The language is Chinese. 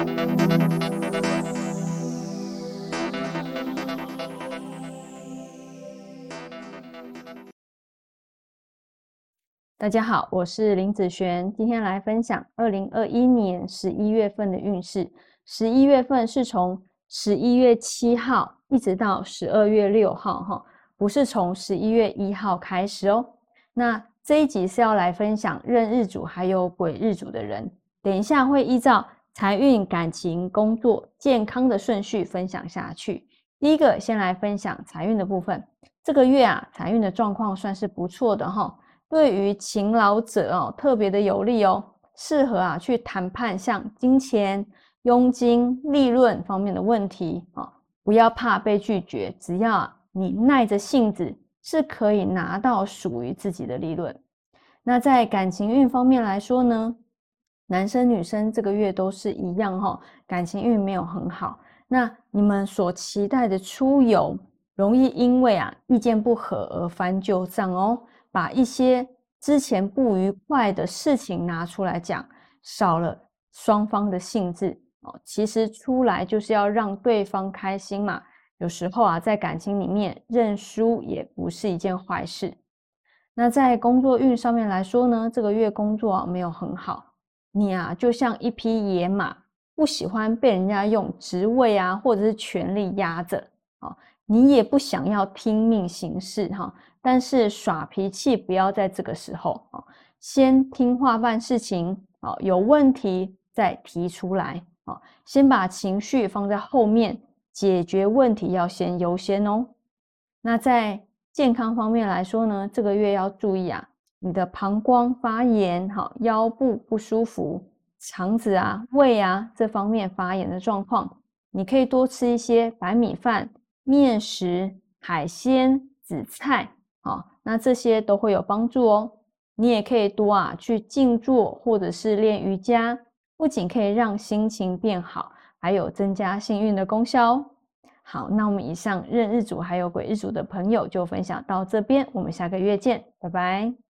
大家好，我是林子璇，今天来分享二零二一年十一月份的运势。十一月份是从十一月七号一直到十二月六号，哈，不是从十一月一号开始哦。那这一集是要来分享壬日主还有癸日主的人，等一下会依照财运、感情、工作、健康的顺序分享下去。第一个先来分享财运的部分，这个月啊，财运的状况算是不错的哈。对于勤劳者哦，特别的有利哦，适合啊去谈判像金钱、佣金、利润方面的问题啊，不要怕被拒绝，只要你耐着性子，是可以拿到属于自己的利润。那在感情运方面来说呢，男生女生这个月都是一样哈，感情运没有很好。那你们所期待的出游，容易因为啊意见不合而翻旧账哦。把一些之前不愉快的事情拿出来讲，少了双方的兴致哦。其实出来就是要让对方开心嘛。有时候啊，在感情里面认输也不是一件坏事。那在工作运上面来说呢，这个月工作啊没有很好。你啊就像一匹野马，不喜欢被人家用职位啊或者是权力压着啊，你也不想要听命行事哈。但是耍脾气不要在这个时候啊，先听话办事情啊，有问题再提出来啊，先把情绪放在后面，解决问题要先优先哦。那在健康方面来说呢，这个月要注意啊，你的膀胱发炎，好，腰部不舒服，肠子啊、胃啊这方面发炎的状况，你可以多吃一些白米饭、面食、海鲜、紫菜。好，那这些都会有帮助哦。你也可以多啊去静坐，或者是练瑜伽，不仅可以让心情变好，还有增加幸运的功效哦。好，那我们以上任日主还有癸日主的朋友就分享到这边，我们下个月见，拜拜。